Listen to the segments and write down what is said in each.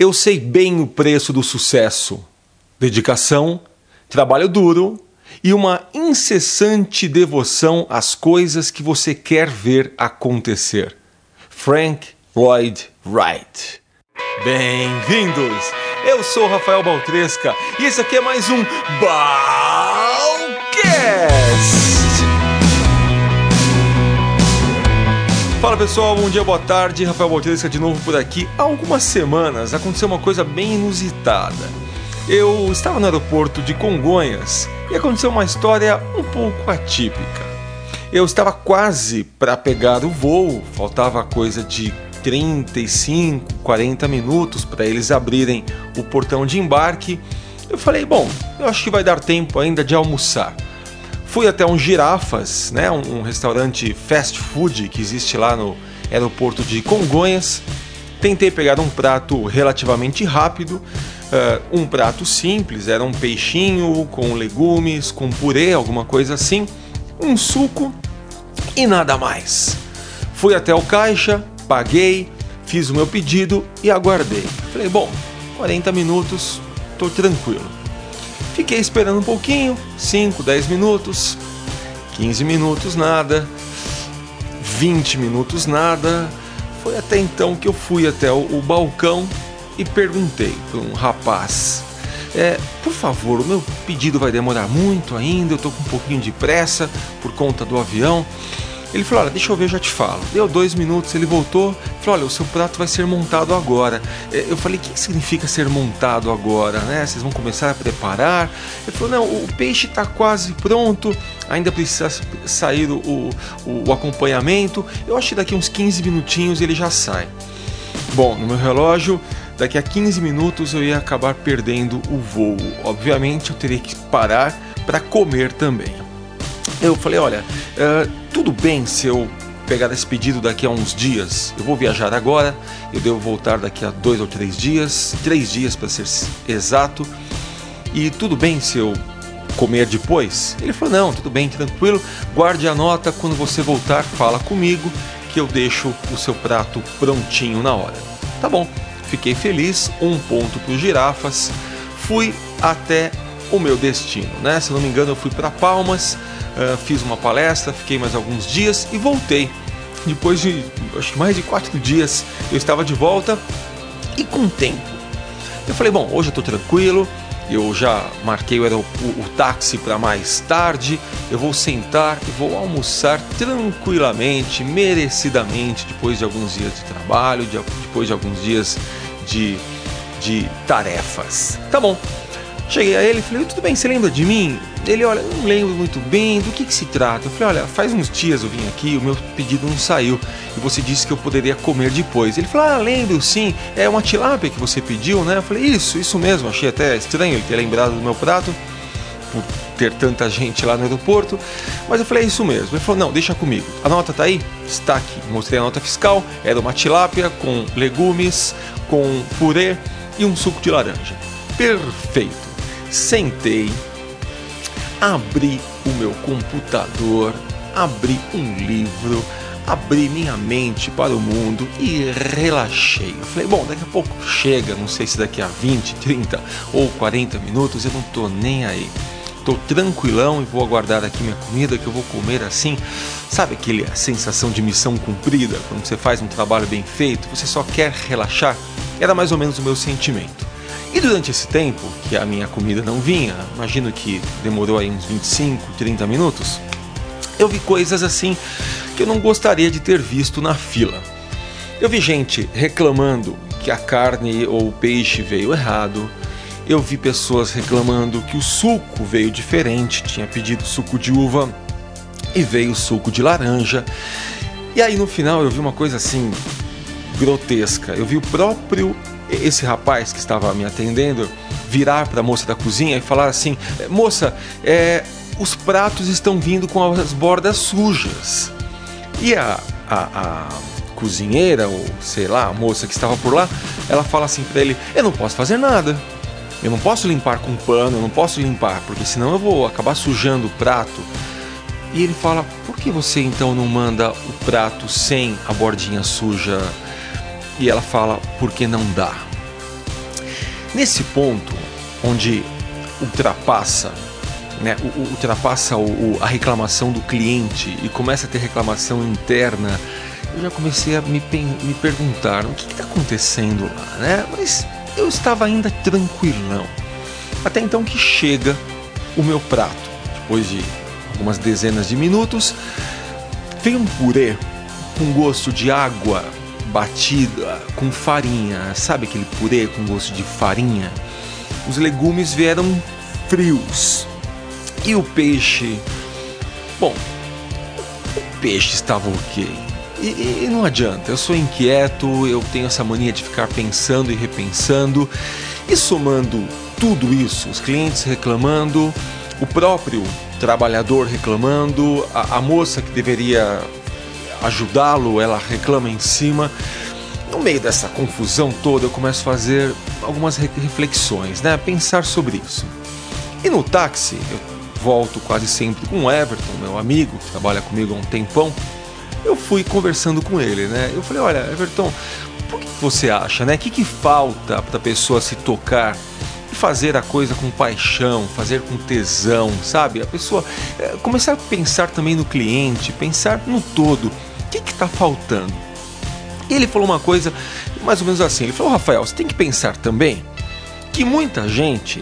Eu sei bem o preço do sucesso: dedicação, trabalho duro e uma incessante devoção às coisas que você quer ver acontecer. Frank Lloyd Wright. Bem-vindos! Eu sou Rafael Baltresca e esse aqui é mais um Balcast! Pessoal, bom dia, boa tarde. Rafael Baltresca de novo por aqui. Há algumas semanas aconteceu uma coisa bem inusitada. Eu estava no aeroporto de Congonhas e aconteceu uma história um pouco atípica. Eu estava quase para pegar o voo, faltava coisa de 35, 40 minutos para eles abrirem o portão de embarque. Eu falei, bom, eu acho que vai dar tempo ainda de almoçar. Fui até um Girafas, né, um, restaurante fast food que existe lá no aeroporto de Congonhas. Tentei pegar um prato relativamente rápido, uh, um prato simples, era um peixinho com legumes, com purê, alguma coisa assim, um suco e nada mais. Fui até o caixa, paguei, fiz o meu pedido e aguardei. Falei, bom, 40 minutos, tô tranquilo. Fiquei esperando um pouquinho, 5, 10 minutos, 15 minutos, nada, 20 minutos, nada. Foi até então que eu fui até o, o balcão e perguntei para um rapaz: é, Por favor, o meu pedido vai demorar muito ainda, eu estou com um pouquinho de pressa por conta do avião. Ele falou: Olha, deixa eu ver, já te falo. Deu dois minutos, ele voltou, falou: Olha, o seu prato vai ser montado agora. É, eu falei: O que significa ser montado agora? Né? Vocês vão começar a preparar? Ele falou: Não, o peixe está quase pronto, ainda precisa sair o, o, o acompanhamento. Eu acho que daqui uns 15 minutinhos ele já sai. Bom, no meu relógio, daqui a 15 minutos eu ia acabar perdendo o voo. Obviamente eu teria que parar para comer também. Eu falei, olha, tudo bem se eu pegar esse pedido daqui a uns dias. Eu vou viajar agora, eu devo voltar daqui a dois ou três dias, três dias para ser exato. E tudo bem se eu comer depois? Ele falou, não, tudo bem, tranquilo. Guarde a nota, quando você voltar, fala comigo que eu deixo o seu prato prontinho na hora. Tá bom, fiquei feliz, um ponto para os girafas. Fui até o meu destino, né? Se não me engano, eu fui para Palmas uh, fiz uma palestra, fiquei mais alguns dias e voltei. Depois de acho que mais de quatro dias eu estava de volta e com tempo. Eu falei, bom, hoje eu estou tranquilo, eu já marquei o, o, o táxi para mais tarde, eu vou sentar e vou almoçar tranquilamente, merecidamente, depois de alguns dias de trabalho, de, depois de alguns dias de, de tarefas. Tá bom. Cheguei a ele e falei, tudo bem, você lembra de mim? Ele, olha, não lembro muito bem do que, que se trata. Eu falei, olha, faz uns dias eu vim aqui, o meu pedido não saiu e você disse que eu poderia comer depois. Ele falou, ah, lembro sim, é uma tilápia que você pediu, né? Eu falei, isso, isso mesmo. Achei até estranho ele ter lembrado do meu prato por ter tanta gente lá no aeroporto, mas eu falei, é isso mesmo. Ele falou, não, deixa comigo. A nota tá aí? Está aqui. Mostrei a nota fiscal, era uma tilápia com legumes, com purê e um suco de laranja. Perfeito. Sentei abri o meu computador, abri um livro, abri minha mente para o mundo e relaxei. Eu falei, bom, daqui a pouco chega, não sei se daqui a 20, 30 ou 40 minutos, eu não tô nem aí. Tô tranquilão e vou aguardar aqui minha comida que eu vou comer assim. Sabe aquele sensação de missão cumprida quando você faz um trabalho bem feito, você só quer relaxar? Era mais ou menos o meu sentimento. E durante esse tempo que a minha comida não vinha, imagino que demorou aí uns 25, 30 minutos, eu vi coisas assim que eu não gostaria de ter visto na fila. Eu vi gente reclamando que a carne ou o peixe veio errado. Eu vi pessoas reclamando que o suco veio diferente, tinha pedido suco de uva e veio suco de laranja. E aí no final eu vi uma coisa assim grotesca. Eu vi o próprio esse rapaz que estava me atendendo virar para a moça da cozinha e falar assim: Moça, é, os pratos estão vindo com as bordas sujas. E a, a, a cozinheira, ou sei lá, a moça que estava por lá, ela fala assim para ele: Eu não posso fazer nada. Eu não posso limpar com pano, eu não posso limpar, porque senão eu vou acabar sujando o prato. E ele fala: Por que você então não manda o prato sem a bordinha suja? E ela fala: Porque não dá. Nesse ponto, onde ultrapassa né, ultrapassa o, a reclamação do cliente e começa a ter reclamação interna, eu já comecei a me, me perguntar o que está acontecendo lá, né? Mas eu estava ainda tranquilão. Até então que chega o meu prato. Depois de algumas dezenas de minutos, vem um purê com gosto de água batida com farinha. Sabe aquele purê com gosto de farinha? Os legumes vieram frios. E o peixe? Bom, o peixe estava ok. E, e, não adianta, eu sou inquieto, eu tenho essa mania de ficar pensando e repensando. E somando tudo isso, os clientes reclamando, o próprio trabalhador reclamando, a, a moça que deveria ajudá-lo, ela reclama em cima. No meio dessa confusão toda, eu começo a fazer algumas reflexões, né? Pensar sobre isso. E no táxi, eu volto quase sempre com o Everton, meu amigo, que trabalha comigo há um tempão. Eu fui conversando com ele, né? Eu falei: Olha, Everton, por que você acha, né? O que, que falta para a pessoa se tocar e fazer a coisa com paixão, fazer com tesão, sabe? A pessoa é, começar a pensar também no cliente, pensar no todo. O que está faltando? E ele falou uma coisa mais ou menos assim: ele falou, Rafael, você tem que pensar também que muita gente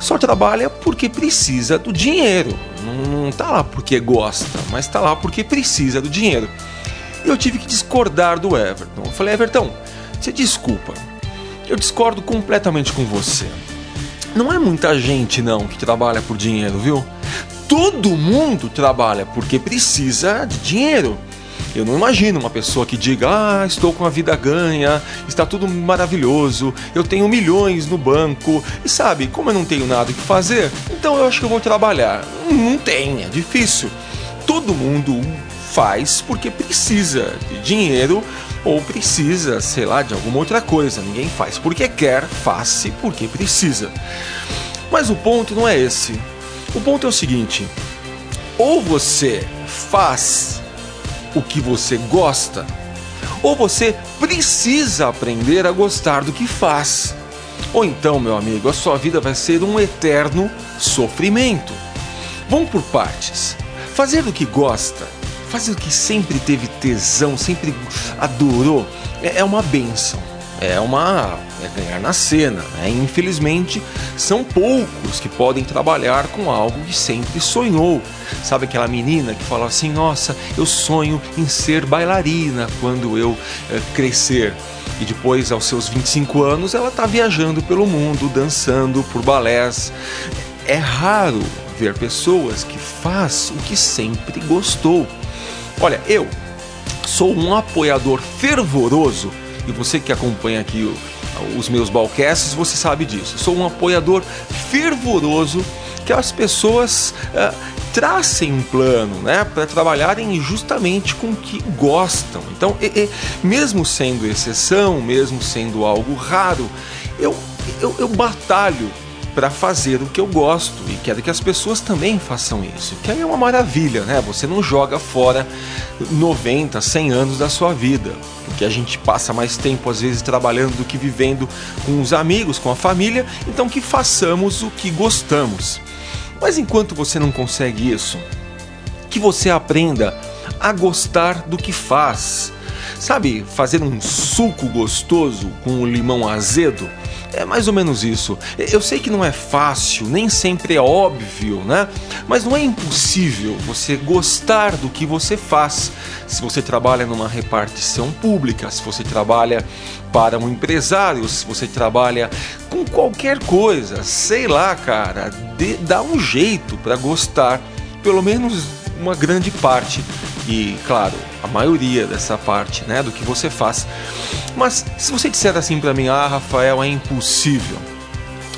só trabalha porque precisa do dinheiro. Não, não tá lá porque gosta, mas tá lá porque precisa do dinheiro. E eu tive que discordar do Everton. Eu falei, Everton, você desculpa. Eu discordo completamente com você. Não é muita gente não que trabalha por dinheiro, viu? Todo mundo trabalha porque precisa de dinheiro. Eu não imagino uma pessoa que diga: Ah, estou com a vida ganha, está tudo maravilhoso, eu tenho milhões no banco, e sabe, como eu não tenho nada que fazer, então eu acho que eu vou trabalhar. Não tem, é difícil. Todo mundo faz porque precisa de dinheiro ou precisa, sei lá, de alguma outra coisa. Ninguém faz porque quer, faz porque precisa. Mas o ponto não é esse. O ponto é o seguinte: ou você faz o que você gosta, ou você precisa aprender a gostar do que faz. Ou então, meu amigo, a sua vida vai ser um eterno sofrimento. Vamos por partes. Fazer o que gosta, fazer o que sempre teve tesão, sempre adorou, é, é uma benção é uma é ganhar na cena. Né? Infelizmente, são poucos que podem trabalhar com algo que sempre sonhou. Sabe aquela menina que fala assim: Nossa, eu sonho em ser bailarina quando eu é, crescer. E depois, aos seus 25 anos, ela está viajando pelo mundo, dançando por balés. É raro ver pessoas que faz o que sempre gostou. Olha, eu sou um apoiador fervoroso e você que acompanha aqui o, os meus balcasts, você sabe disso. Sou um apoiador fervoroso que as pessoas uh, tracem um plano, né, para trabalharem justamente com o que gostam. Então, e, e, mesmo sendo exceção, mesmo sendo algo raro, eu, eu, eu batalho para fazer o que eu gosto e quero que as pessoas também façam isso. Que aí é uma maravilha, né? Você não joga fora 90, 100 anos da sua vida, porque a gente passa mais tempo às vezes trabalhando do que vivendo com os amigos, com a família, então que façamos o que gostamos. Mas enquanto você não consegue isso, que você aprenda a gostar do que faz. Sabe, fazer um suco gostoso com limão azedo? É mais ou menos isso. Eu sei que não é fácil, nem sempre é óbvio, né? Mas não é impossível você gostar do que você faz. Se você trabalha numa repartição pública, se você trabalha para um empresário, se você trabalha com qualquer coisa, sei lá, cara, dê, dá um jeito para gostar, pelo menos uma grande parte e, claro, a maioria dessa parte, né, do que você faz. Mas se você disser assim para mim, ah, Rafael, é impossível.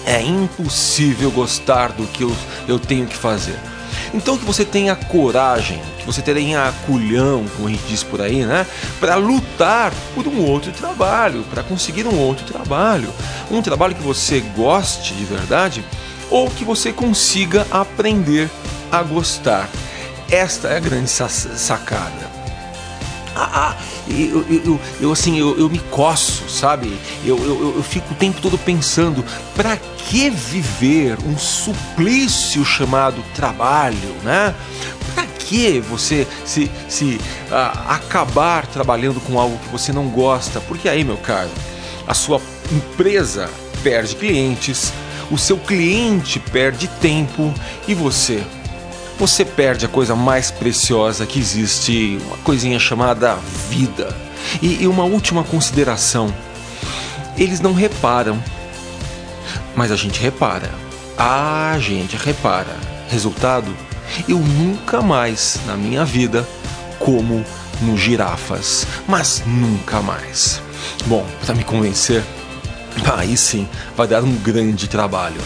É impossível gostar do que eu, eu tenho que fazer. Então que você tenha coragem, que você tenha culhão, como a gente diz por aí, né? Para lutar por um outro trabalho, para conseguir um outro trabalho. Um trabalho que você goste de verdade ou que você consiga aprender a gostar. Esta é a grande sacada. Ah, ah eu, eu, eu, assim, eu, eu me coço, sabe? Eu, eu, eu fico o tempo todo pensando, para que viver um suplício chamado trabalho, né? Para que você se, se ah, acabar trabalhando com algo que você não gosta? Porque aí, meu caro, a sua empresa perde clientes, o seu cliente perde tempo e você você perde a coisa mais preciosa que existe, uma coisinha chamada vida. E, e uma última consideração: eles não reparam, mas a gente repara. A gente repara. Resultado: eu nunca mais na minha vida como no girafas, mas nunca mais. Bom, para me convencer, aí sim vai dar um grande trabalho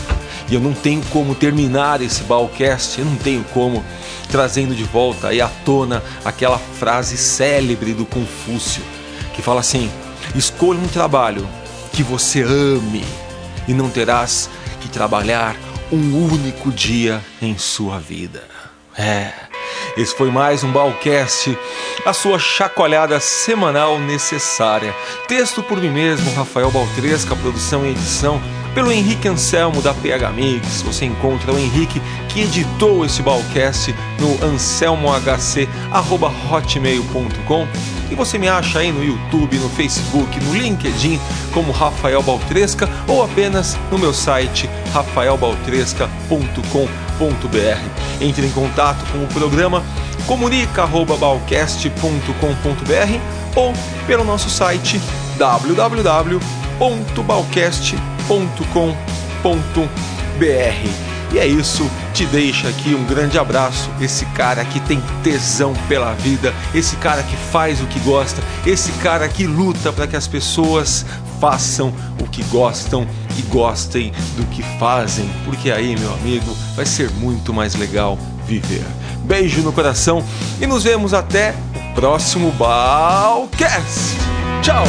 e eu não tenho como terminar esse Balcast, eu não tenho como trazendo de volta aí à tona aquela frase célebre do Confúcio, que fala assim: escolha um trabalho que você ame e não terás que trabalhar um único dia em sua vida. É. Esse foi mais um Balcast, a sua chacoalhada semanal necessária. Texto por mim mesmo, Rafael Baltresca, produção e edição pelo Henrique Anselmo da PH Mix. Você encontra o Henrique que editou esse Balcast no anselmohc@hotmail.com e você me acha aí no YouTube, no Facebook, no LinkedIn como Rafael Baltresca ou apenas no meu site Entre em contato com o programa comunica@balcast.com.br ou pelo nosso site www.balcast.com.br. E é isso, te deixa aqui um grande abraço. Esse cara que tem tesão pela vida, esse cara que faz o que gosta, esse cara que luta para que as pessoas façam o que gostam e gostem do que fazem, porque aí, meu amigo, vai ser muito mais legal viver. Beijo no coração e nos vemos até o próximo Balcast. Tchau!